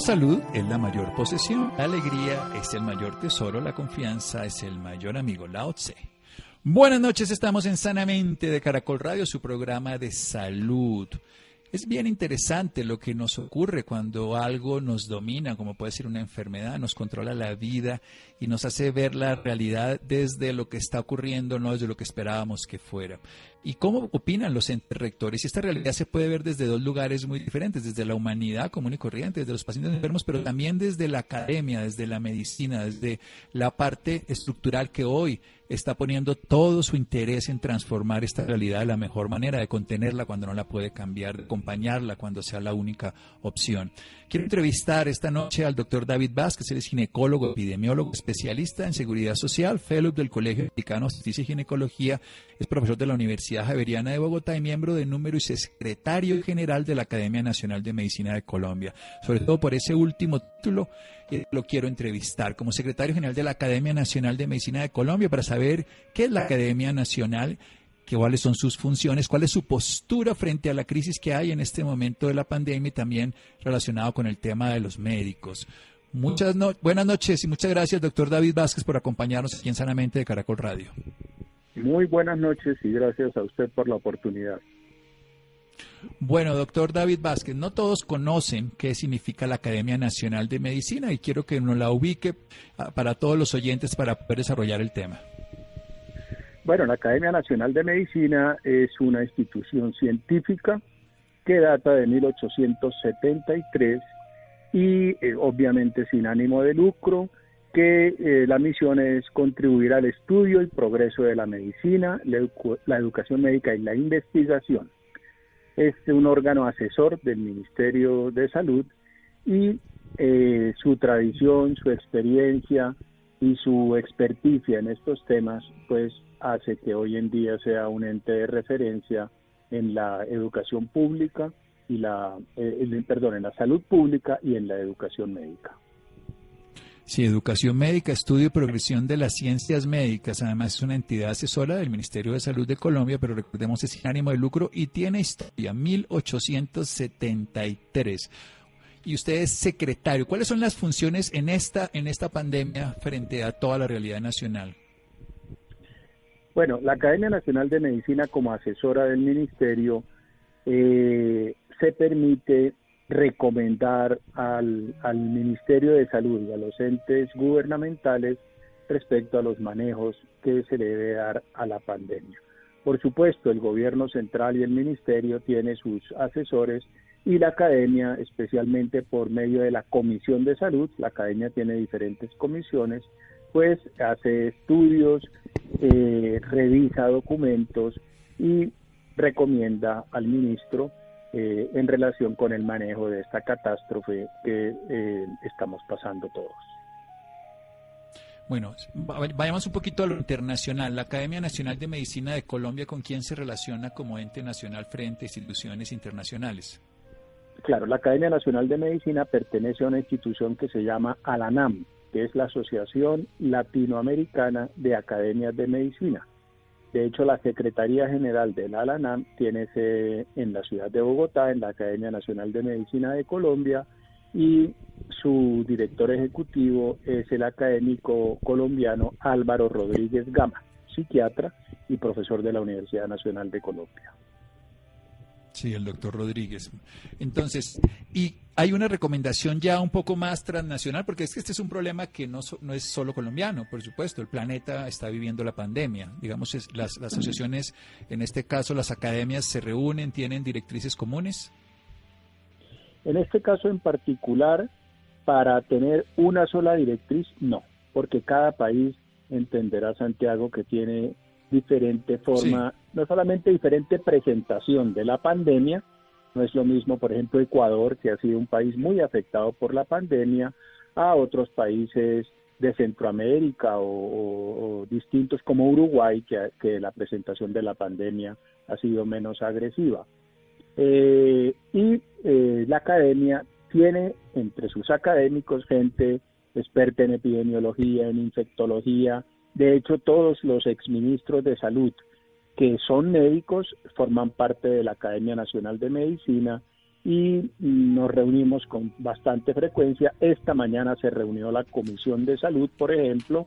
La salud es la mayor posesión, la alegría es el mayor tesoro, la confianza es el mayor amigo, Lao Tse. Buenas noches, estamos en Sanamente de Caracol Radio, su programa de salud. Es bien interesante lo que nos ocurre cuando algo nos domina, como puede ser una enfermedad, nos controla la vida y nos hace ver la realidad desde lo que está ocurriendo, no desde lo que esperábamos que fuera. ¿Y cómo opinan los entes rectores? Esta realidad se puede ver desde dos lugares muy diferentes, desde la humanidad común y corriente, desde los pacientes enfermos, pero también desde la academia, desde la medicina, desde la parte estructural que hoy está poniendo todo su interés en transformar esta realidad de la mejor manera, de contenerla cuando no la puede cambiar, de acompañarla cuando sea la única opción. Quiero entrevistar esta noche al doctor David Vázquez, él es ginecólogo, epidemiólogo, especialista en seguridad social, fellow del Colegio Mexicano de Justicia y Ginecología, es profesor de la Universidad Javeriana de Bogotá y miembro de número y secretario general de la Academia Nacional de Medicina de Colombia. Sobre todo por ese último título lo quiero entrevistar como secretario general de la Academia Nacional de Medicina de Colombia para saber qué es la Academia Nacional, cuáles son sus funciones, cuál es su postura frente a la crisis que hay en este momento de la pandemia y también relacionado con el tema de los médicos. Muchas buenas noches y muchas gracias, doctor David Vázquez, por acompañarnos aquí en Sanamente de Caracol Radio. Muy buenas noches y gracias a usted por la oportunidad. Bueno, doctor David Vázquez, no todos conocen qué significa la Academia Nacional de Medicina y quiero que uno la ubique ah, para todos los oyentes para poder desarrollar el tema. Bueno, la Academia Nacional de Medicina es una institución científica que data de 1873 y eh, obviamente sin ánimo de lucro, que eh, la misión es contribuir al estudio y progreso de la medicina, la educación médica y la investigación es un órgano asesor del Ministerio de Salud y eh, su tradición, su experiencia y su experticia en estos temas, pues hace que hoy en día sea un ente de referencia en la educación pública y la, eh, perdón, en la salud pública y en la educación médica. Sí, Educación Médica, Estudio y Progresión de las Ciencias Médicas. Además, es una entidad asesora del Ministerio de Salud de Colombia, pero recordemos es sin ánimo de lucro y tiene historia 1873. Y usted es secretario. ¿Cuáles son las funciones en esta, en esta pandemia frente a toda la realidad nacional? Bueno, la Academia Nacional de Medicina, como asesora del Ministerio, eh, se permite recomendar al, Ministerio de Salud y a los entes gubernamentales respecto a los manejos que se debe dar a la pandemia. Por supuesto, el gobierno central y el ministerio tiene sus asesores y la academia, especialmente por medio de la Comisión de Salud, la academia tiene diferentes comisiones, pues hace estudios, eh, revisa documentos y recomienda al ministro eh, en relación con el manejo de esta catástrofe que eh, estamos pasando todos. Bueno, vayamos un poquito a lo internacional. La Academia Nacional de Medicina de Colombia, ¿con quién se relaciona como ente nacional frente a instituciones internacionales? Claro, la Academia Nacional de Medicina pertenece a una institución que se llama ALANAM, que es la Asociación Latinoamericana de Academias de Medicina. De hecho, la Secretaría General de la ALANAM tiene sede en la ciudad de Bogotá, en la Academia Nacional de Medicina de Colombia, y su director ejecutivo es el académico colombiano Álvaro Rodríguez Gama, psiquiatra y profesor de la Universidad Nacional de Colombia. Sí, el doctor Rodríguez. Entonces, y hay una recomendación ya un poco más transnacional, porque es que este es un problema que no, no es solo colombiano, por supuesto, el planeta está viviendo la pandemia. Digamos, las, las asociaciones, en este caso las academias, se reúnen, tienen directrices comunes. En este caso en particular, para tener una sola directriz, no, porque cada país entenderá, Santiago, que tiene diferente forma, no solamente diferente presentación de la pandemia, No es lo mismo, por ejemplo, Ecuador, que ha sido un país muy afectado por la pandemia, a otros países de Centroamérica o, distintos como Uruguay, que, la presentación de la pandemia ha sido menos agresiva. Eh, y eh, la academia tiene entre sus académicos gente experta en epidemiología, en infectología. De hecho, todos los exministros de salud que son médicos forman parte de la Academia Nacional de Medicina y nos reunimos con bastante frecuencia. Esta mañana se reunió la Comisión de Salud, por ejemplo,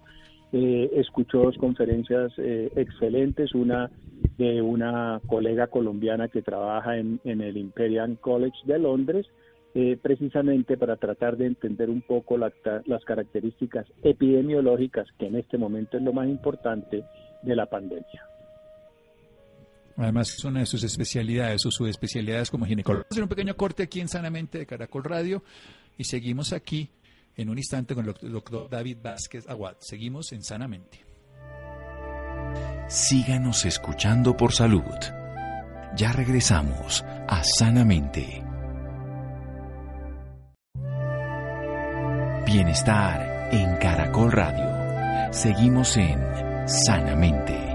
eh, escuchó dos conferencias eh, excelentes, una de una colega colombiana que trabaja en, el Imperial College de Londres, eh, precisamente para tratar de entender un poco las características epidemiológicas, que en este momento es lo más importante, de la pandemia. Además, es una de sus especialidades o subespecialidades como ginecólogo. Vamos a hacer un pequeño corte aquí en Sanamente de Caracol Radio y seguimos aquí en un instante con el doctor David Vázquez Aguad. Seguimos en Sanamente. Síganos escuchando por salud. Ya regresamos a Sanamente. Bienestar en Caracol Radio. Seguimos en Sanamente.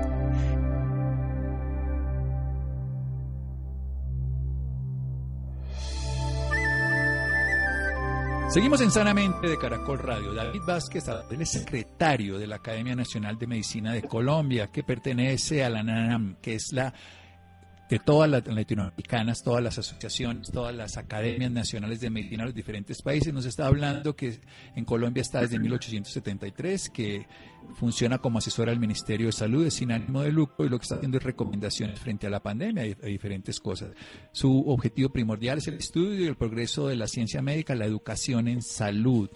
Seguimos en Sanamente de Caracol Radio. David Vázquez es secretario de la Academia Nacional de Medicina de Colombia, que pertenece a la NANAM, que es la de todas las latinoamericanas, todas las asociaciones, todas las academias nacionales de medicina de los diferentes países. Nos está hablando que en Colombia está desde 1873, que funciona como asesora del Ministerio de Salud, es sin ánimo de lucro y lo que está haciendo es recomendaciones frente a la pandemia y a diferentes cosas. Su objetivo primordial es el estudio y el progreso de la ciencia médica, la educación en salud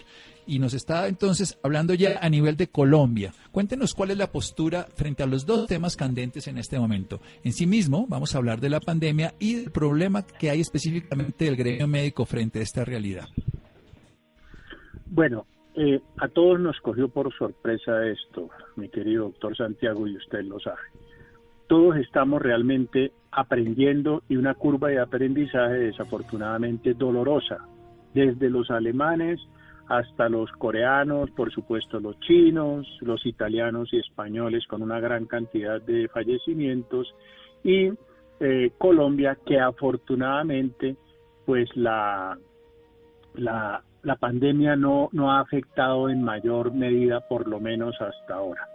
y nos está entonces hablando ya a nivel de Colombia. Cuéntenos cuál es la postura frente a los dos temas candentes en este momento. En sí mismo, vamos a hablar de la pandemia y del problema que hay específicamente del gremio médico frente a esta realidad. Bueno, eh, a todos nos cogió por sorpresa esto, mi querido doctor Santiago, y usted lo sabe. Todos estamos realmente aprendiendo y una curva de aprendizaje desafortunadamente dolorosa, desde los alemanes hasta los coreanos, por supuesto los chinos, los italianos y españoles con una gran cantidad de fallecimientos y eh, Colombia que afortunadamente pues la, la, la pandemia no, no ha afectado en mayor medida por lo menos hasta ahora.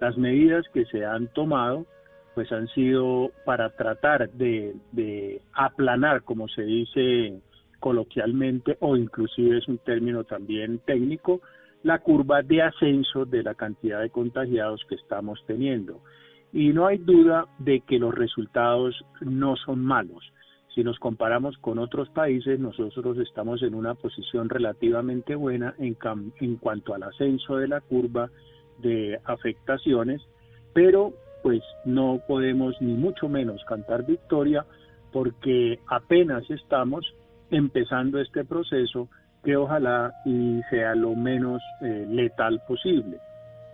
Las medidas que se han tomado pues han sido para tratar de, de aplanar, como se dice coloquialmente o inclusive es un término también técnico, la curva de ascenso de la cantidad de contagiados que estamos teniendo. Y no hay duda de que los resultados no son malos. Si nos comparamos con otros países, nosotros estamos en una posición relativamente buena en, en cuanto al ascenso de la curva de afectaciones, pero pues no podemos ni mucho menos cantar victoria porque apenas estamos empezando este proceso que ojalá sea lo menos eh, letal posible.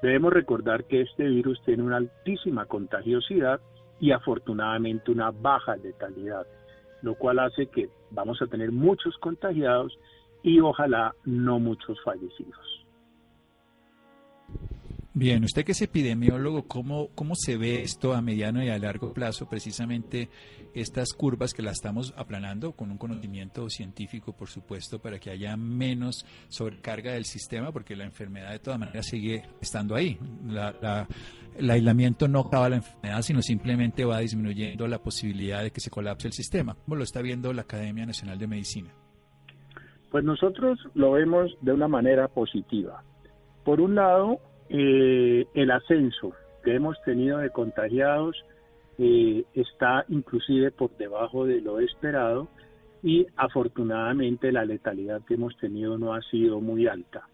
Debemos recordar que este virus tiene una altísima contagiosidad y afortunadamente una baja letalidad, lo cual hace que vamos a tener muchos contagiados y ojalá no muchos fallecidos. Bien, usted que es epidemiólogo, ¿cómo, ¿cómo se ve esto a mediano y a largo plazo? Precisamente estas curvas que las estamos aplanando con un conocimiento científico, por supuesto, para que haya menos sobrecarga del sistema, porque la enfermedad de todas maneras sigue estando ahí. el aislamiento no acaba la enfermedad, sino simplemente va disminuyendo la posibilidad de que se colapse el sistema. ¿Cómo lo está viendo la Academia Nacional de Medicina? Pues nosotros lo vemos de una manera positiva. Por un lado, eh, el ascenso que hemos tenido de contagiados eh, está inclusive por debajo de lo esperado y afortunadamente la letalidad que hemos tenido no ha sido muy alta.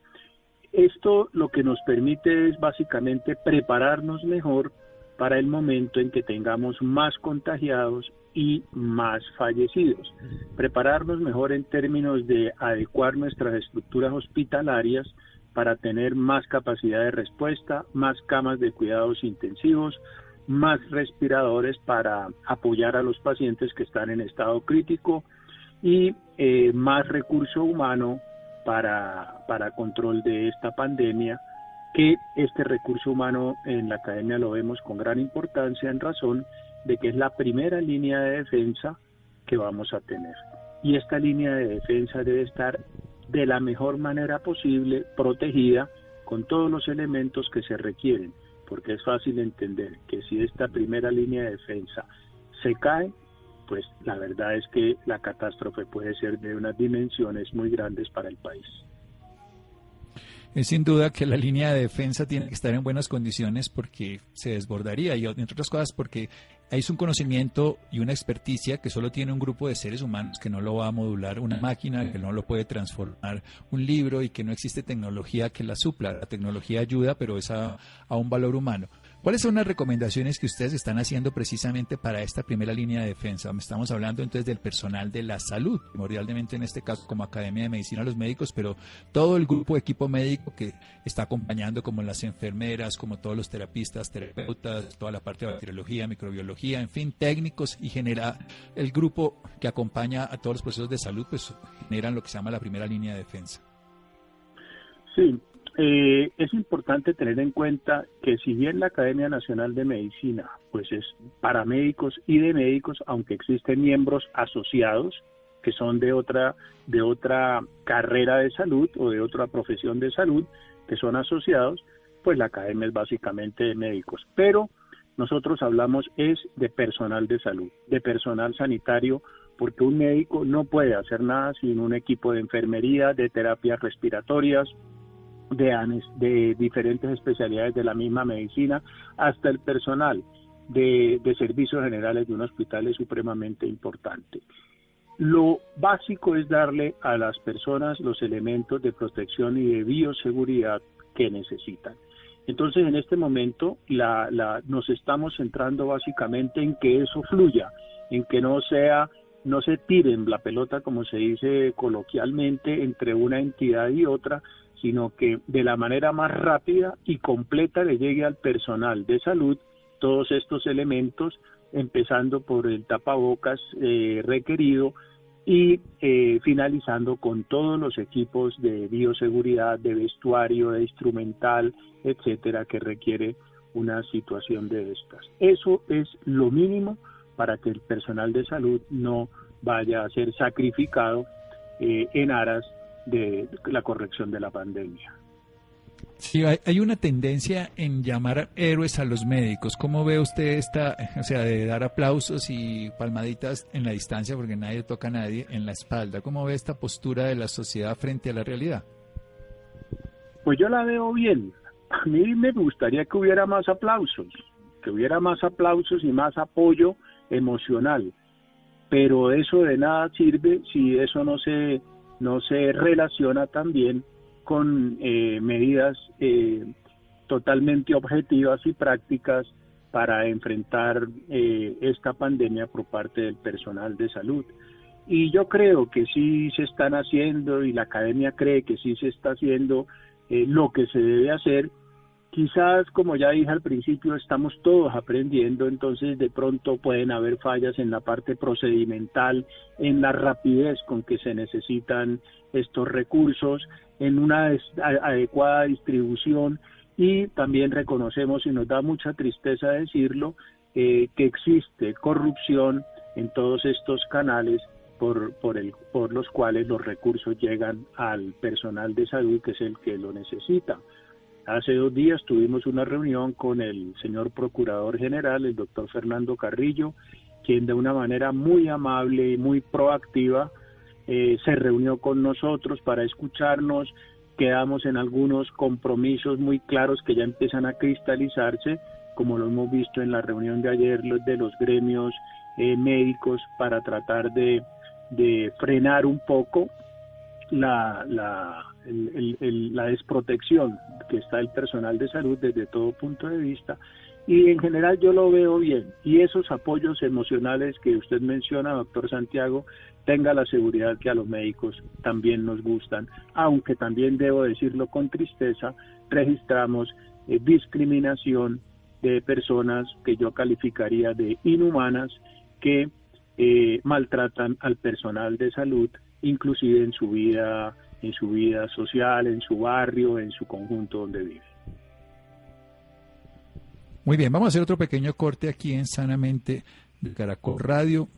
Esto lo que nos permite es básicamente prepararnos mejor para el momento en que tengamos más contagiados y más fallecidos. Prepararnos mejor en términos de adecuar nuestras estructuras hospitalarias para tener más capacidad de respuesta, más camas de cuidados intensivos, más respiradores para apoyar a los pacientes que están en estado crítico y eh, más recurso humano para, para control de esta pandemia, que este recurso humano en la academia lo vemos con gran importancia en razón de que es la primera línea de defensa que vamos a tener. Y esta línea de defensa debe estar de la mejor manera posible protegida con todos los elementos que se requieren, porque es fácil entender que si esta primera línea de defensa se cae, pues la verdad es que la catástrofe puede ser de unas dimensiones muy grandes para el país. Es sin duda que la línea de defensa tiene que estar en buenas condiciones porque se desbordaría y entre otras cosas porque hay un conocimiento y una experticia que solo tiene un grupo de seres humanos que no lo va a modular una máquina, que no lo puede transformar un libro y que no existe tecnología que la supla. La tecnología ayuda, pero es a, a un valor humano. ¿Cuáles son las recomendaciones que ustedes están haciendo precisamente para esta primera línea de defensa? Estamos hablando entonces del personal de la salud, primordialmente en este caso como Academia de Medicina los médicos, pero todo el grupo de equipo médico que está acompañando como las enfermeras, como todos los terapistas, terapeutas, toda la parte de bacteriología, microbiología, en fin, técnicos y genera el grupo que acompaña a todos los procesos de salud, pues generan lo que se llama la primera línea de defensa. Sí, eh, es importante tener en cuenta que si bien la Academia Nacional de Medicina pues es para médicos y de médicos, aunque existen miembros asociados que son de otra de otra carrera de salud o de otra profesión de salud que son asociados, pues la academia es básicamente de médicos, pero nosotros hablamos es de personal de salud, de personal sanitario, porque un médico no puede hacer nada sin un equipo de enfermería, de terapias respiratorias, de, de diferentes especialidades de la misma medicina, hasta el personal de, de servicios generales de un hospital es supremamente importante. Lo básico es darle a las personas los elementos de protección y de bioseguridad que necesitan. Entonces, en este momento, la, la, nos estamos centrando básicamente en que eso fluya, en que no sea, no se tiren la pelota, como se dice coloquialmente, entre una entidad y otra, sino que de la manera más rápida y completa le llegue al personal de salud todos estos elementos, empezando por el tapabocas eh, requerido y eh, finalizando con todos los equipos de bioseguridad, de vestuario, de instrumental, etcétera, que requiere una situación de estas. Eso es lo mínimo para que el personal de salud no vaya a ser sacrificado eh, en aras de la corrección de la pandemia. Sí, hay, una tendencia en llamar héroes a los médicos. ¿Cómo ve usted esta, o sea, de dar aplausos y palmaditas en la distancia porque nadie toca a nadie en la espalda? ¿Cómo ve esta postura de la sociedad frente a la realidad? Pues yo la veo bien. A mí me gustaría que hubiera más aplausos, que hubiera más aplausos y más apoyo emocional. Pero eso de nada sirve si eso no se no se relaciona también con eh, medidas eh, totalmente objetivas y prácticas para enfrentar eh, esta pandemia por parte del personal de salud. Y yo creo que sí se están haciendo y la academia cree que sí se está haciendo lo que se debe hacer Quizás, como ya dije al principio, estamos todos aprendiendo, entonces de pronto pueden haber fallas en la parte procedimental, en la rapidez con que se necesitan estos recursos, en una adecuada distribución y también reconocemos, y nos da mucha tristeza decirlo, eh, que existe corrupción en todos estos canales por, por, el, por los cuales los recursos llegan al personal de salud, que es el que lo necesita. Hace dos días tuvimos una reunión con el señor Procurador General, el doctor Fernando Carrillo, quien de una manera muy amable y muy proactiva eh, se reunió con nosotros para escucharnos, quedamos en algunos compromisos muy claros que ya empiezan a cristalizarse, como lo hemos visto en la reunión de ayer de los gremios eh, médicos para tratar de, frenar un poco la, la desprotección que está el personal de salud desde todo punto de vista. Y en general yo lo veo bien. Y esos apoyos emocionales que usted menciona, doctor Santiago, tenga la seguridad que a los médicos también nos gustan, aunque también debo decirlo con tristeza, registramos eh, discriminación de personas que yo calificaría de inhumanas que eh, maltratan al personal de salud, inclusive en su vida, en su vida social, en su barrio, en su conjunto donde vive. Muy bien, vamos a hacer otro pequeño corte aquí en Sanamente de Caracol Radio.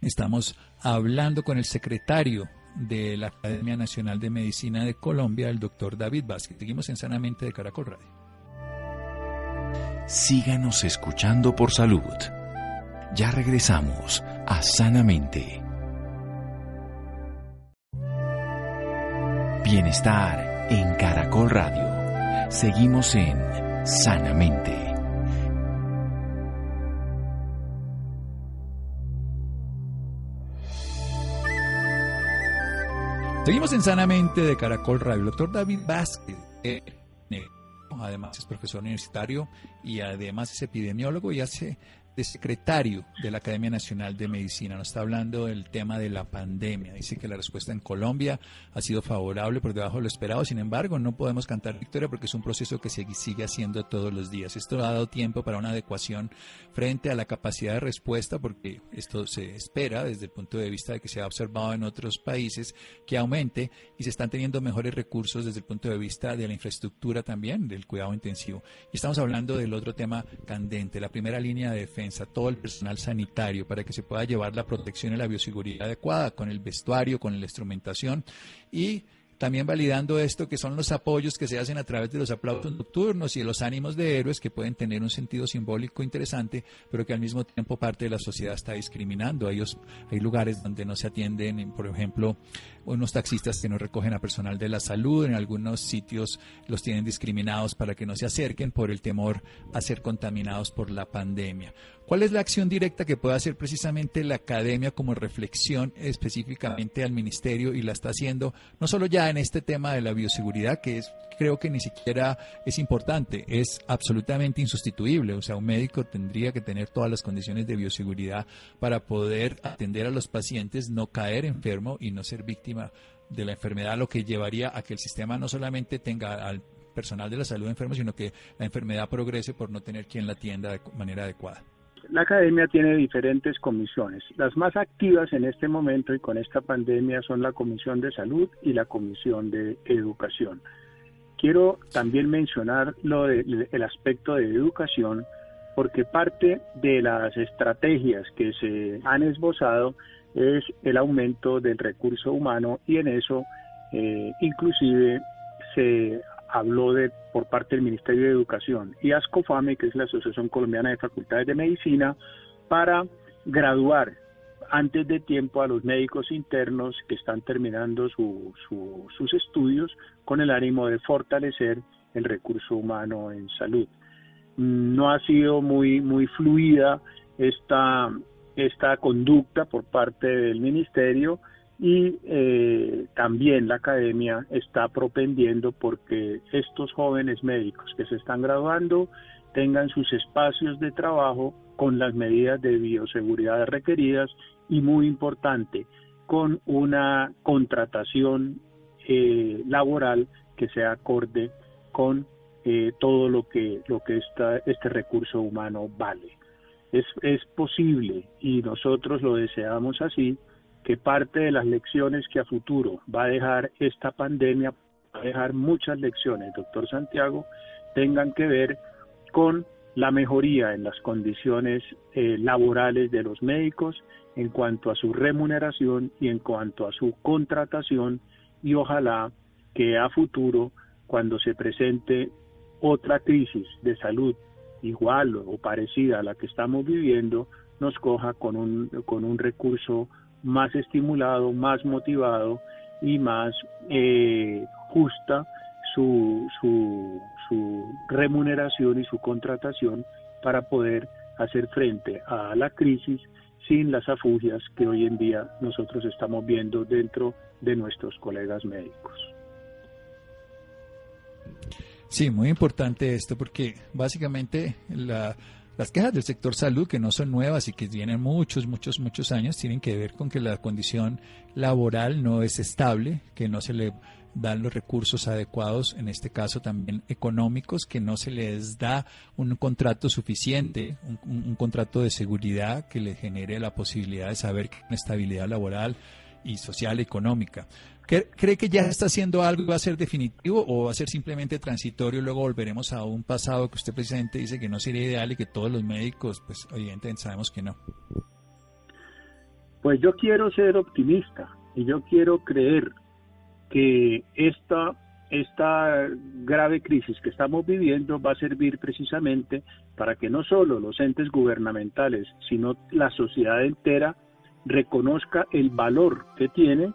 Estamos hablando con el secretario de la Academia Nacional de Medicina de Colombia, el doctor David Vázquez. Seguimos en Sanamente de Caracol Radio. Síganos escuchando por salud. Ya regresamos a Sanamente. Bienestar en Caracol Radio. Seguimos en Sanamente. Seguimos en Sanamente de Caracol Radio. El doctor David Vázquez, eh, además es profesor universitario y además es epidemiólogo y hace de secretario de la Academia Nacional de Medicina. Nos está hablando del tema de la pandemia. Dice que la respuesta en Colombia ha sido favorable por debajo de lo esperado. Sin embargo, no podemos cantar victoria porque es un proceso que se sigue haciendo todos los días. Esto ha dado tiempo para una adecuación frente a la capacidad de respuesta porque esto se espera desde el punto de vista de que se ha observado en otros países que aumente y se están teniendo mejores recursos desde el punto de vista de la infraestructura también, del cuidado intensivo. Y estamos hablando del otro tema candente, la primera línea de defensa todo el personal sanitario, para que se pueda llevar la protección y la bioseguridad adecuada con el vestuario, con la instrumentación y también validando esto que son los apoyos que se hacen a través de los aplausos nocturnos y de los ánimos de héroes que pueden tener un sentido simbólico interesante, pero que al mismo tiempo parte de la sociedad está discriminando. Hay, hay lugares donde no se atienden, por ejemplo, unos taxistas que no recogen a personal de la salud, en algunos sitios los tienen discriminados para que no se acerquen por el temor a ser contaminados por la pandemia. ¿Cuál es la acción directa que puede hacer precisamente la academia como reflexión específicamente al ministerio y la está haciendo no solo ya en este tema de la bioseguridad, que es creo que ni siquiera es importante, es absolutamente insustituible. O sea, un médico tendría que tener todas las condiciones de bioseguridad para poder atender a los pacientes, no caer enfermo y no ser víctima de la enfermedad, lo que llevaría a que el sistema no solamente tenga al personal de la salud enfermo, sino que la enfermedad progrese por no tener quien la atienda de manera adecuada. La academia tiene diferentes comisiones. Las más activas en este momento y con esta pandemia son la Comisión de Salud y la Comisión de Educación. Quiero también mencionar lo el aspecto de educación porque parte de las estrategias que se han esbozado es el aumento del recurso humano y en eso eh, inclusive se habló de por parte del Ministerio de Educación y ASCOFAME, que es la Asociación Colombiana de Facultades de Medicina, para graduar antes de tiempo a los médicos internos que están terminando sus estudios con el ánimo de fortalecer el recurso humano en salud. No ha sido muy, muy fluida esta, esta conducta por parte del ministerio y eh, también la academia está propendiendo porque estos jóvenes médicos que se están graduando tengan sus espacios de trabajo con las medidas de bioseguridad requeridas y muy importante con una contratación eh, laboral que sea acorde con eh, todo lo que lo que este recurso humano vale. Es, es posible y nosotros lo deseamos así que parte de las lecciones que a futuro va a dejar esta pandemia, va a dejar muchas lecciones, doctor Santiago, tengan que ver con la mejoría en las condiciones eh, laborales de los médicos en cuanto a su remuneración y en cuanto a su contratación y ojalá que a futuro, cuando se presente otra crisis de salud igual o parecida a la que estamos viviendo, nos coja con un, con un recurso más estimulado, más motivado y más eh, justa su, su, su remuneración y su contratación para poder hacer frente a la crisis sin las afugias que hoy en día nosotros estamos viendo dentro de nuestros colegas médicos. Sí, muy importante esto porque básicamente la, las quejas del sector salud, que no son nuevas y que tienen muchos, muchos, muchos años, tienen que ver con que la condición laboral no es estable, que no se le dan los recursos adecuados, en este caso también económicos, que no se les da un contrato suficiente, un, contrato de seguridad que le genere la posibilidad de saber que una estabilidad laboral y social económica. ¿Cree que ya está haciendo algo y va a ser definitivo o va a ser simplemente transitorio y luego volveremos a un pasado que usted precisamente dice que no sería ideal y que todos los médicos, pues evidentemente sabemos que no? Pues yo quiero ser optimista y yo quiero creer que esta, esta grave crisis que estamos viviendo va a servir precisamente para que no solo los entes gubernamentales, sino la sociedad entera reconozca el valor que tiene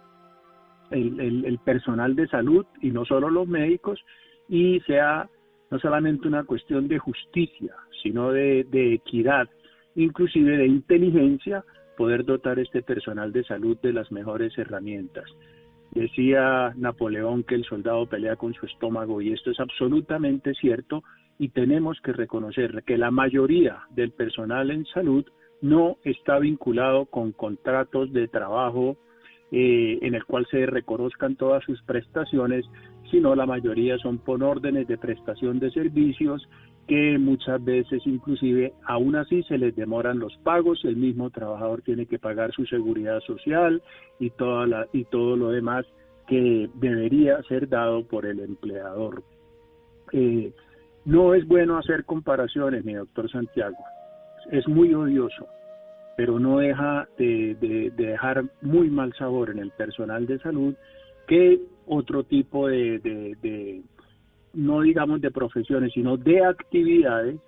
el, personal de salud y no solo los médicos y sea no solamente una cuestión de justicia, sino de, de equidad, inclusive de inteligencia, poder dotar este personal de salud de las mejores herramientas. Decía Napoleón que el soldado pelea con su estómago y esto es absolutamente cierto y tenemos que reconocer que la mayoría del personal en salud no está vinculado con contratos de trabajo eh, en el cual se reconozcan todas sus prestaciones, sino la mayoría son por órdenes de prestación de servicios que muchas veces inclusive aún así se les demoran los pagos, el mismo trabajador tiene que pagar su seguridad social y, toda y todo lo demás que debería ser dado por el empleador. Eh, no es bueno hacer comparaciones, mi doctor Santiago, es muy odioso pero no deja de, dejar muy mal sabor en el personal de salud que otro tipo de, no digamos de profesiones, sino de actividades,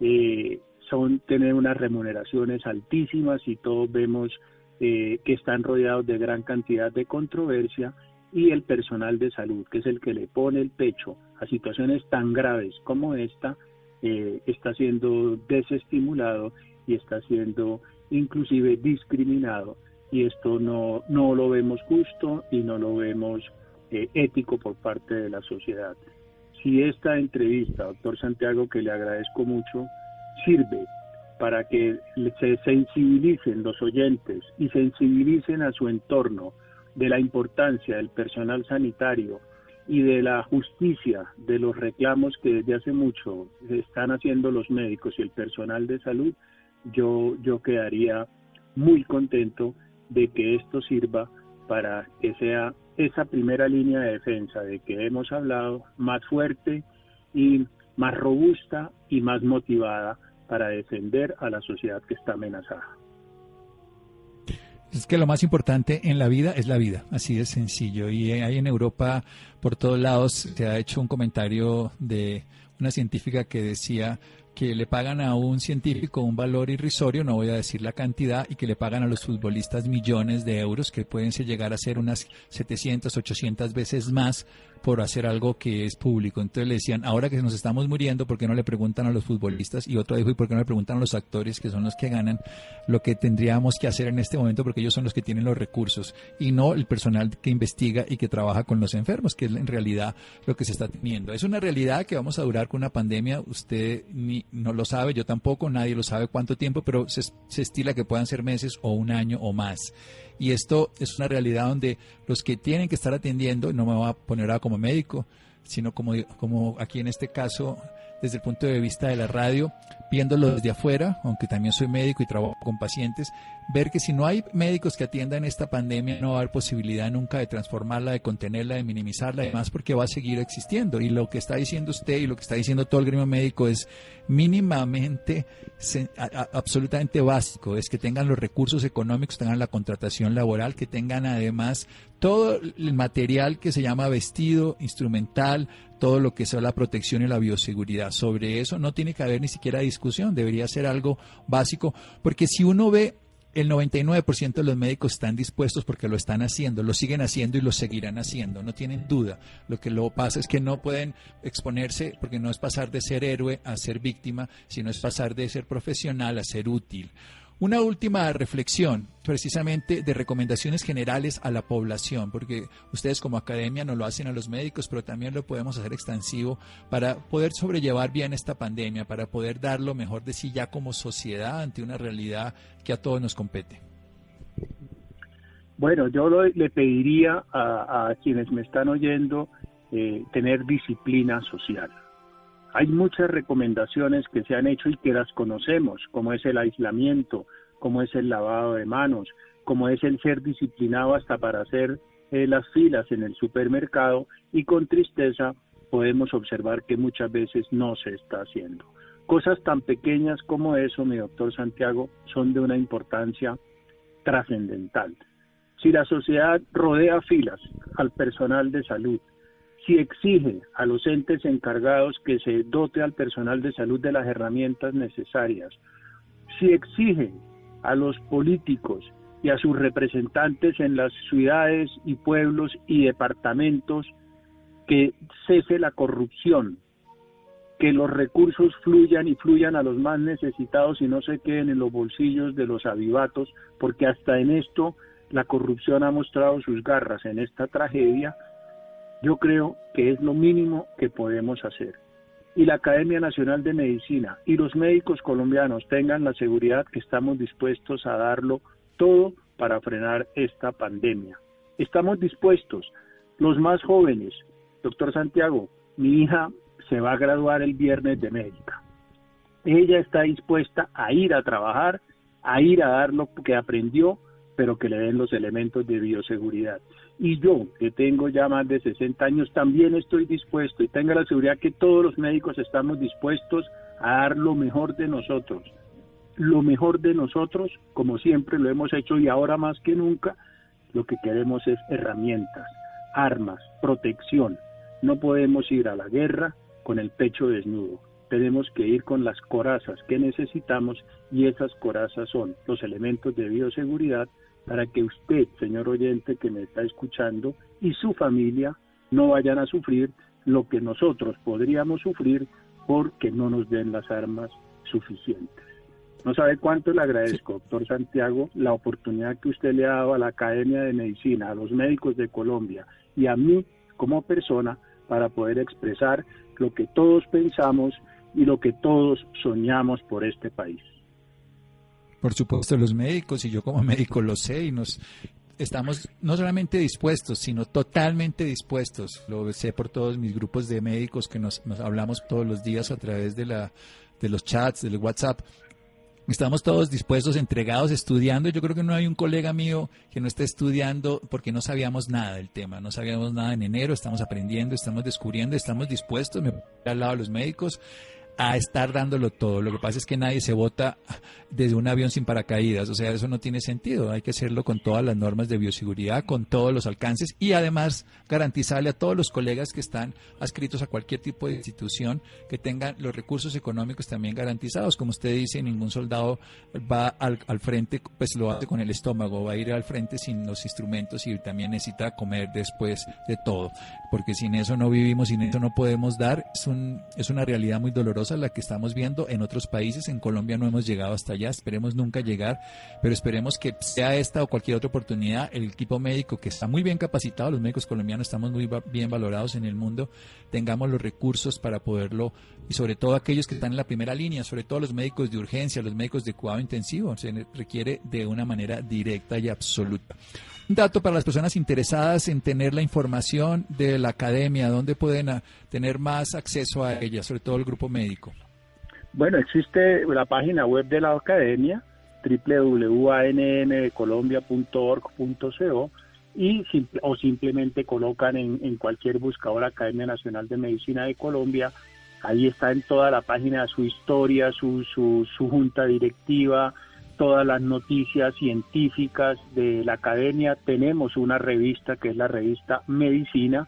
eh, son tener unas remuneraciones altísimas y todos vemos eh, que están rodeados de gran cantidad de controversia y el personal de salud, que es el que le pone el pecho a situaciones tan graves como esta, eh, está siendo desestimulado y está siendo inclusive discriminado y esto no, no lo vemos justo y no lo vemos eh, ético por parte de la sociedad. Si esta entrevista, doctor Santiago, que le agradezco mucho, sirve para que se sensibilicen los oyentes y sensibilicen a su entorno de la importancia del personal sanitario y de la justicia de los reclamos que desde hace mucho están haciendo los médicos y el personal de salud, yo, yo quedaría muy contento de que esto sirva para que sea esa primera línea de defensa de que hemos hablado más fuerte y más robusta y más motivada para defender a la sociedad que está amenazada. Es que lo más importante en la vida es la vida, así de sencillo. Y ahí en Europa, por todos lados, se ha hecho un comentario de una científica que decía que le pagan a un científico un valor irrisorio, no voy a decir la cantidad, y que le pagan a los futbolistas millones de euros, que pueden llegar a ser unas 700, 800 veces más por hacer algo que es público. Entonces le decían, ahora que nos estamos muriendo, ¿por qué no le preguntan a los futbolistas? Y otro dijo, ¿y por qué no le preguntan a los actores, que son los que ganan lo que tendríamos que hacer en este momento, porque ellos son los que tienen los recursos, y no el personal que investiga y que trabaja con los enfermos, que es en realidad lo que se está teniendo. Es una realidad que vamos a durar con una pandemia, usted ni, no lo sabe, yo tampoco, nadie lo sabe cuánto tiempo, pero se, se estila que puedan ser meses o un año o más. Y esto es una realidad donde los que tienen que estar atendiendo, no me voy a poner a como médico, sino como, como aquí en este caso, desde el punto de vista de la radio, viéndolo desde afuera, aunque también soy médico y trabajo con pacientes, ver que si no hay médicos que atiendan esta pandemia, no va a haber posibilidad nunca de transformarla, de contenerla, de minimizarla, además porque va a seguir existiendo. Y lo que está diciendo usted y lo que está diciendo todo el gremio médico es mínimamente, absolutamente básico, es que tengan los recursos económicos, tengan la contratación laboral, que tengan además todo el material que se llama vestido, instrumental, todo lo que sea la protección y la bioseguridad. Sobre eso no tiene que haber ni siquiera discusión, debería ser algo básico, porque si uno ve el 99% de los médicos están dispuestos porque lo están haciendo, lo siguen haciendo y lo seguirán haciendo, no tienen duda. Lo que lo pasa es que no pueden exponerse porque no es pasar de ser héroe a ser víctima, sino es pasar de ser profesional a ser útil. Una última reflexión, precisamente de recomendaciones generales a la población, porque ustedes como academia no lo hacen a los médicos, pero también lo podemos hacer extensivo para poder sobrellevar bien esta pandemia, para poder dar lo mejor de sí ya como sociedad ante una realidad que a todos nos compete. Bueno, yo le pediría a, quienes me están oyendo eh, tener disciplina social. Hay muchas recomendaciones que se han hecho y que las conocemos, como es el aislamiento, como es el lavado de manos, como es el ser disciplinado hasta para hacer eh, las filas en el supermercado y con tristeza podemos observar que muchas veces no se está haciendo. Cosas tan pequeñas como eso, mi doctor Santiago, son de una importancia trascendental. Si la sociedad rodea filas al personal de salud, si exige a los entes encargados que se dote al personal de salud de las herramientas necesarias, si exige a los políticos y a sus representantes en las ciudades y pueblos y departamentos que cese la corrupción, que los recursos fluyan y fluyan a los más necesitados y no se queden en los bolsillos de los avivatos, porque hasta en esto la corrupción ha mostrado sus garras. En esta tragedia, yo creo que es lo mínimo que podemos hacer. Y la Academia Nacional de Medicina y los médicos colombianos tengan la seguridad que estamos dispuestos a darlo todo para frenar esta pandemia. Estamos dispuestos, los más jóvenes, doctor Santiago, mi hija se va a graduar el viernes de médica. Ella está dispuesta a ir a trabajar, a ir a dar lo que aprendió pero que le den los elementos de bioseguridad. Y yo, que tengo ya más de 60 años, también estoy dispuesto y tenga la seguridad que todos los médicos estamos dispuestos a dar lo mejor de nosotros. Lo mejor de nosotros, como siempre lo hemos hecho y ahora más que nunca, lo que queremos es herramientas, armas, protección. No podemos ir a la guerra con el pecho desnudo. Tenemos que ir con las corazas que necesitamos y esas corazas son los elementos de bioseguridad para que usted, señor oyente que me está escuchando, y su familia no vayan a sufrir lo que nosotros podríamos sufrir porque no nos den las armas suficientes. No sabe cuánto le agradezco, doctor Santiago, la oportunidad que usted le ha dado a la Academia de Medicina, a los médicos de Colombia y a mí como persona para poder expresar lo que todos pensamos y lo que todos soñamos por este país. Por supuesto, los médicos, y yo como médico lo sé, y nos estamos no solamente dispuestos, sino totalmente dispuestos. Lo sé por todos mis grupos de médicos que nos, hablamos todos los días a través de, la, de los chats, del WhatsApp. Estamos todos dispuestos, entregados, estudiando. Yo creo que no hay un colega mío que no esté estudiando porque no sabíamos nada del tema. No sabíamos nada en enero, estamos aprendiendo, estamos descubriendo, estamos dispuestos. Me al lado de los médicos a estar dándolo todo. Lo que pasa es que nadie se vota desde un avión sin paracaídas, o sea, eso no tiene sentido. Hay que hacerlo con todas las normas de bioseguridad, con todos los alcances y además garantizarle a todos los colegas que están adscritos a cualquier tipo de institución que tengan los recursos económicos también garantizados. Como usted dice, ningún soldado va al, al frente, pues lo hace con el estómago, va a ir al frente sin los instrumentos y también necesita comer después de todo, porque sin eso no vivimos, sin eso no podemos dar. Es, un, es una realidad muy dolorosa la que estamos viendo en otros países. En Colombia no hemos llegado hasta allá, esperemos nunca llegar, pero esperemos que sea esta o cualquier otra oportunidad, el equipo médico que está muy bien capacitado, los médicos colombianos estamos muy bien valorados en el mundo, tengamos los recursos para poderlo, y sobre todo aquellos que están en la primera línea, sobre todo los médicos de urgencia, los médicos de cuidado intensivo, se requiere de una manera directa y absoluta. Un dato para las personas interesadas en tener la información de la academia, ¿dónde pueden tener más acceso a ella, sobre todo el grupo médico? Bueno, existe la página web de la academia, www.anndecolombia.org.co y o simplemente colocan en, en, cualquier buscador Academia Nacional de Medicina de Colombia. Ahí está en toda la página su historia, su, su, su junta directiva, todas las noticias científicas de la academia. Tenemos una revista que es la revista Medicina,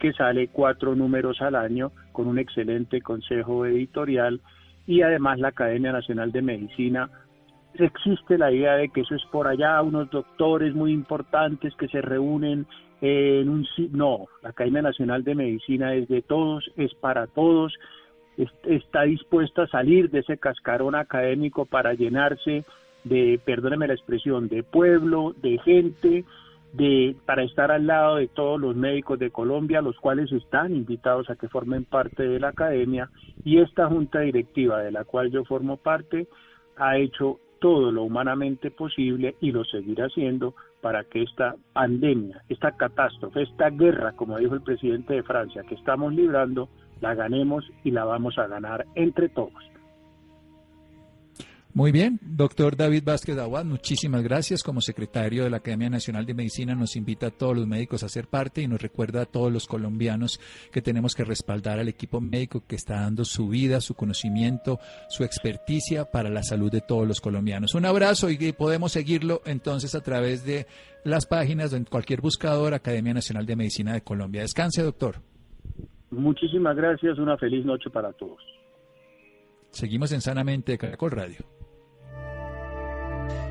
que sale cuatro números al año con un excelente consejo editorial y además la Academia Nacional de Medicina. Existe la idea de que eso es por allá, unos doctores muy importantes que se reúnen en un... No, la Academia Nacional de Medicina es de todos, es para todos, está dispuesta a salir de ese cascarón académico para llenarse de, perdóneme la expresión, de pueblo, de gente, de, para estar al lado de todos los médicos de Colombia, los cuales están invitados a que formen parte de la academia, y esta junta directiva de la cual yo formo parte ha hecho todo lo humanamente posible y lo seguirá haciendo para que esta pandemia, esta catástrofe, esta guerra, como dijo el presidente de Francia, que estamos librando, la ganemos y la vamos a ganar entre todos. Muy bien, doctor David Vázquez Aguad, muchísimas gracias. Como secretario de la Academia Nacional de Medicina nos invita a todos los médicos a ser parte y nos recuerda a todos los colombianos que tenemos que respaldar al equipo médico que está dando su vida, su conocimiento, su experticia para la salud de todos los colombianos. Un abrazo y podemos seguirlo entonces a través de las páginas de cualquier buscador Academia Nacional de Medicina de Colombia. Descanse, doctor. Muchísimas gracias, una feliz noche para todos. Seguimos en Sanamente de Caracol Radio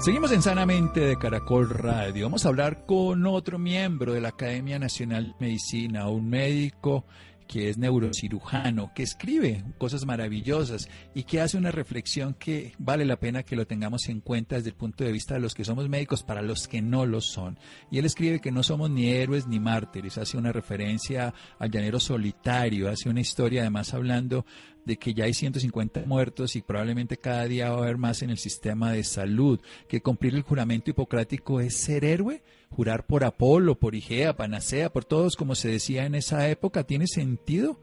Seguimos en Sanamente de Caracol Radio. Vamos a hablar con otro miembro de la Academia Nacional de Medicina, un médico que es neurocirujano, que escribe cosas maravillosas y que hace una reflexión que vale la pena que lo tengamos en cuenta desde el punto de vista de los que somos médicos para los que no lo son. Y él escribe que no somos ni héroes ni mártires, hace una referencia al llanero solitario, hace una historia además hablando de que ya hay 150 muertos y probablemente cada día va a haber más en el sistema de salud, que cumplir el juramento hipocrático es ser héroe jurar por Apolo, por Igea, Panacea, por todos, como se decía en esa época, ¿tiene sentido?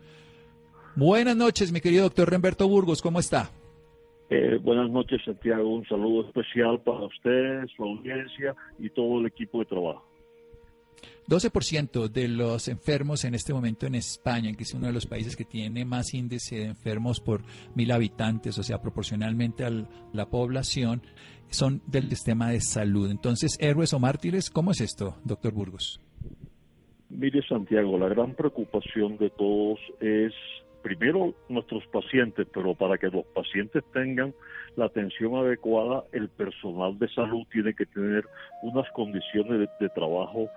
Buenas noches, mi querido doctor Remberto Burgos, ¿cómo está? Eh, buenas noches, Santiago. Un saludo especial para ustedes, su audiencia y todo el equipo de trabajo. 12% de los enfermos en este momento en España, que es uno de los países que tiene más índice de enfermos por mil habitantes, o sea, proporcionalmente a la población, son del sistema de salud. Entonces, héroes o mártires, ¿cómo es esto, doctor Burgos? Mire, Santiago, la gran preocupación de todos es primero nuestros pacientes, pero para que los pacientes tengan la atención adecuada, el personal de salud tiene que tener unas condiciones de, trabajo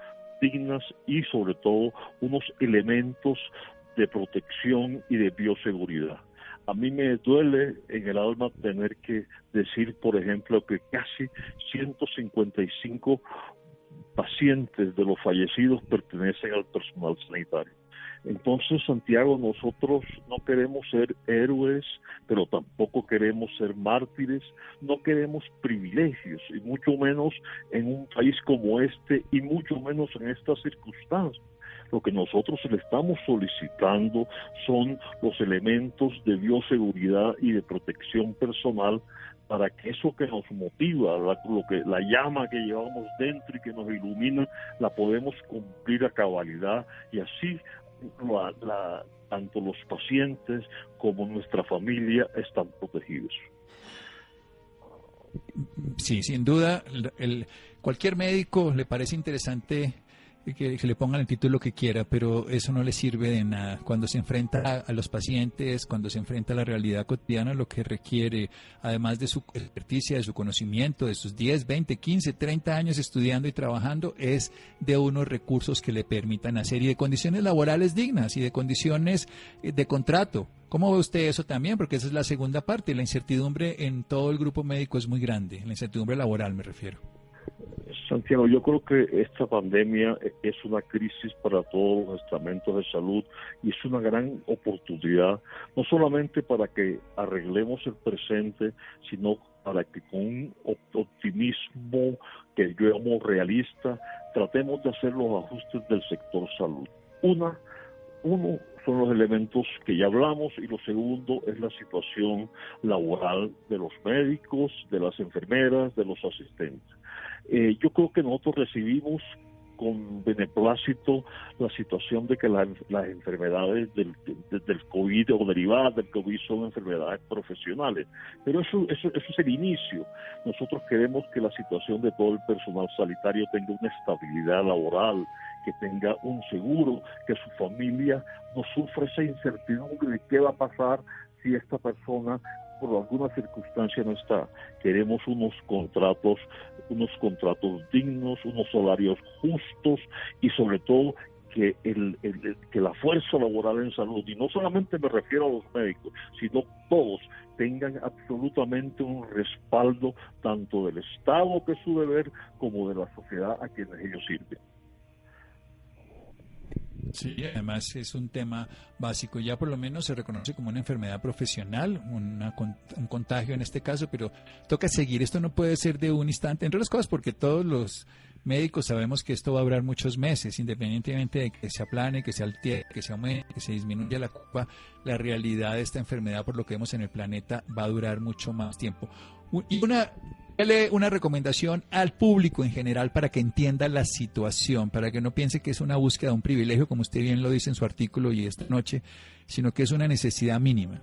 dignas y sobre todo unos elementos de protección y de bioseguridad. A mí me duele en el alma tener que decir, por ejemplo, que casi 155 pacientes de los fallecidos pertenecen al personal sanitario. Entonces, Santiago, nosotros no queremos ser héroes, pero tampoco queremos ser mártires, no queremos privilegios, y mucho menos en un país como este, y mucho menos en estas circunstancias. Lo que nosotros le estamos solicitando son los elementos de bioseguridad y de protección personal para que eso que nos motiva, la, lo que, la llama que llevamos dentro y que nos ilumina, la podemos cumplir a cabalidad y así tanto los pacientes como nuestra familia están protegidos. Sí, sin duda, cualquier médico le parece interesante que, le pongan el título que quiera, pero eso no le sirve de nada. Cuando se enfrenta a, los pacientes, cuando se enfrenta a la realidad cotidiana, lo que requiere, además de su experticia, de su conocimiento, de sus 10, 20, 15, 30 años estudiando y trabajando, es de unos recursos que le permitan hacer y de condiciones laborales dignas y de condiciones eh, de contrato. ¿Cómo ve usted eso también? Porque esa es la segunda parte. La incertidumbre en todo el grupo médico es muy grande, la incertidumbre laboral me refiero. Santiago, yo creo que esta pandemia es una crisis para todos los estamentos de salud y es una gran oportunidad, no solamente para que arreglemos el presente, sino para que con un optimismo que yo llamo realista, tratemos de hacer los ajustes del sector salud. Una, uno son los elementos que ya hablamos y lo segundo es la situación laboral de los médicos, de las enfermeras, de los asistentes. Eh, yo creo que nosotros recibimos con beneplácito la situación de que las enfermedades del, del COVID o derivadas del COVID son enfermedades profesionales. Pero eso, eso, eso es el inicio. Nosotros queremos que la situación de todo el personal sanitario tenga una estabilidad laboral, que tenga un seguro, que su familia no sufra esa incertidumbre de qué va a pasar si esta persona por alguna circunstancia no está. Queremos unos contratos, unos contratos dignos, unos salarios justos y sobre todo que, el, que la fuerza laboral en salud, y no solamente me refiero a los médicos, sino todos, tengan absolutamente un respaldo tanto del Estado, que es su deber, como de la sociedad a quienes ellos sirven. Sí, además es un tema básico. Ya por lo menos se reconoce como una enfermedad profesional, un contagio en este caso, pero toca seguir. Esto no puede ser de un instante, entre otras cosas, porque todos los médicos sabemos que esto va a durar muchos meses, independientemente de que se aplane, que se altere, que se aumente, que se disminuya la curva, la realidad de esta enfermedad, por lo que vemos en el planeta, va a durar mucho más tiempo. Y una una recomendación al público en general para que entienda la situación, para que no piense que es una búsqueda de un privilegio, como usted bien lo dice en su artículo y esta noche, sino que es una necesidad mínima.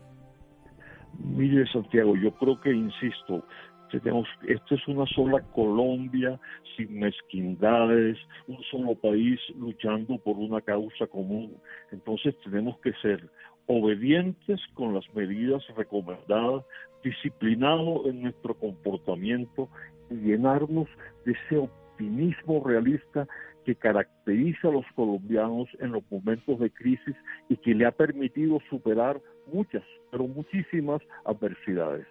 Mire, Santiago, yo creo que, insisto, tenemos, esto es una sola Colombia sin mezquindades, un solo país luchando por una causa común. Entonces tenemos que ser obedientes con las medidas recomendadas, disciplinados en nuestro comportamiento y llenarnos de ese optimismo realista que caracteriza a los colombianos en los momentos de crisis y que le ha permitido superar muchas, pero muchísimas adversidades.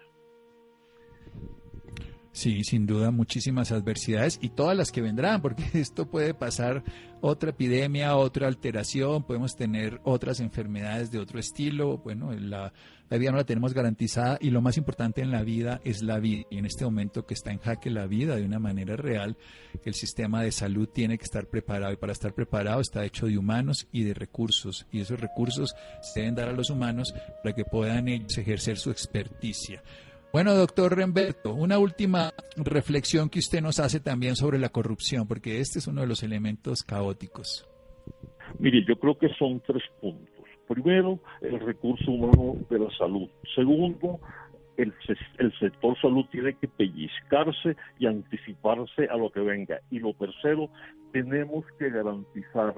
Sí, sin duda, muchísimas adversidades y todas las que vendrán, porque esto puede pasar otra epidemia, otra alteración, podemos tener otras enfermedades de otro estilo. Bueno, la, vida no la tenemos garantizada y lo más importante en la vida es la vida. Y en este momento que está en jaque la vida de una manera real, el sistema de salud tiene que estar preparado y para estar preparado está hecho de humanos y de recursos. Y esos recursos se deben dar a los humanos para que puedan ellos ejercer su experticia. Bueno, doctor Remberto, una última reflexión que usted nos hace también sobre la corrupción, porque este es uno de los elementos caóticos. Mire, yo creo que son tres puntos. Primero, el recurso humano de la salud. Segundo, el, el, sector salud tiene que pellizcarse y anticiparse a lo que venga. Y lo tercero, tenemos que garantizar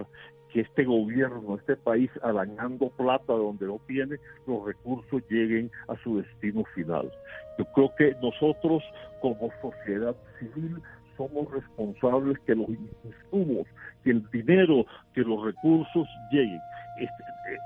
que este gobierno, este país, arañando plata donde no tiene, los recursos lleguen a su destino final. Yo creo que nosotros como sociedad civil somos responsables que los insumos, que el dinero, que los recursos lleguen. Este, eh,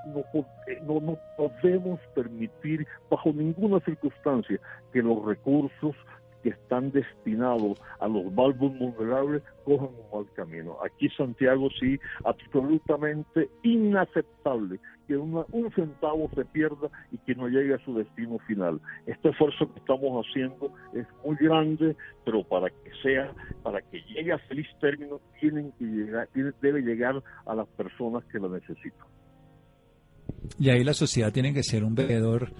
eh, no, no podemos permitir bajo ninguna circunstancia que los recursos que están destinados a los más vulnerables cojan un mal camino. Aquí Santiago sí, absolutamente inaceptable que un centavo se pierda y que no llegue a su destino final. Este esfuerzo que estamos haciendo es muy grande, pero para que sea, para que llegue a feliz término, tienen que llegar, debe llegar a las personas que lo necesitan. Y ahí la sociedad tiene que ser un veedor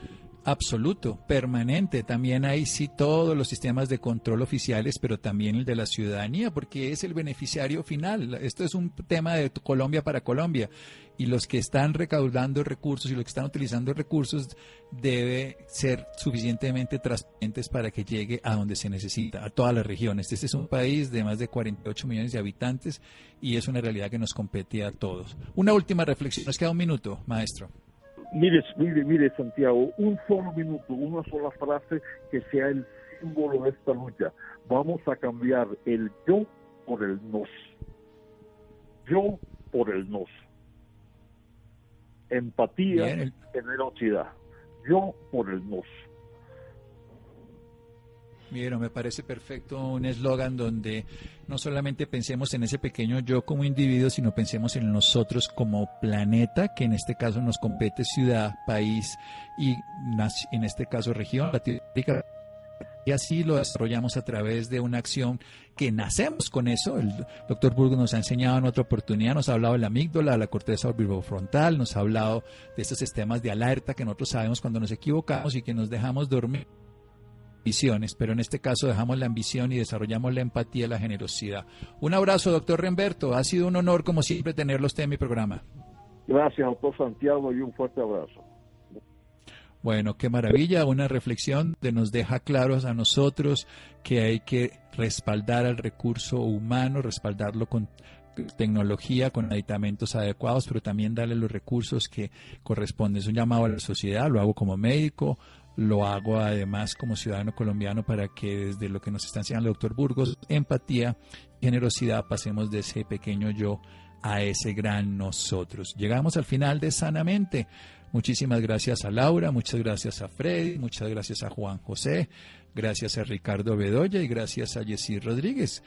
absoluto, permanente. También hay sí todos los sistemas de control oficiales, pero también el de la ciudadanía, porque es el beneficiario final. Esto es un tema de Colombia para Colombia. Y los que están recaudando recursos y los que están utilizando recursos debe ser suficientemente transparentes para que llegue a donde se necesita, a todas las regiones. Este es un país de más de 48 millones de habitantes y es una realidad que nos compete a todos. Una última reflexión. Nos queda un minuto, maestro. Mire, mire, mire, Santiago, un solo minuto, una sola frase que sea el símbolo de esta lucha. Vamos a cambiar el yo por el nos. Yo por el nos. Empatía, generosidad. Yo por el nos. Vieron, me parece perfecto un eslogan donde no solamente pensemos en ese pequeño yo como individuo, sino pensemos en nosotros como planeta, que en este caso nos compete ciudad, país y en este caso región, Latinoamérica. Y así lo desarrollamos a través de una acción que nacemos con eso. El doctor Burgos nos ha enseñado en otra oportunidad, nos ha hablado de la amígdala, la corteza frontal, nos ha hablado de estos sistemas de alerta que nosotros sabemos cuando nos equivocamos y que nos dejamos dormir visiones, pero en este caso dejamos la ambición y desarrollamos la empatía y la generosidad. Un abrazo, doctor Remberto. Ha sido un honor, como siempre, tenerlo usted en mi programa. Gracias, doctor Santiago, y un fuerte abrazo. Bueno, qué maravilla, una reflexión que nos deja claros a nosotros que hay que respaldar al recurso humano, respaldarlo con tecnología, con aditamentos adecuados, pero también darle los recursos que corresponden. Es un llamado a la sociedad, lo hago como médico, lo hago además como ciudadano colombiano para que desde lo que nos está enseñando el doctor Burgos, empatía, generosidad, pasemos de ese pequeño yo a ese gran nosotros. Llegamos al final de Sanamente. Muchísimas gracias a Laura, muchas gracias a Freddy, muchas gracias a Juan José, gracias a Ricardo Bedoya y gracias a Jessy Rodríguez.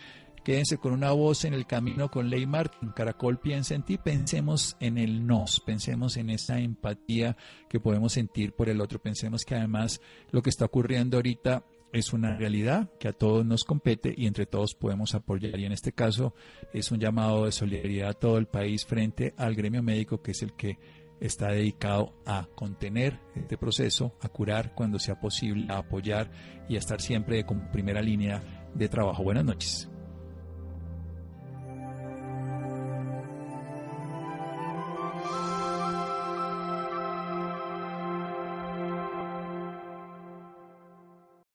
Quédense con una voz en el camino con Ley Martin. Caracol piensa en ti. Pensemos en el nos. Pensemos en esa empatía que podemos sentir por el otro. Pensemos que además lo que está ocurriendo ahorita es una realidad que a todos nos compete y entre todos podemos apoyar. Y en este caso es un llamado de solidaridad a todo el país frente al gremio médico que es el que está dedicado a contener este proceso, a curar cuando sea posible, a apoyar y a estar siempre como primera línea de trabajo. Buenas noches.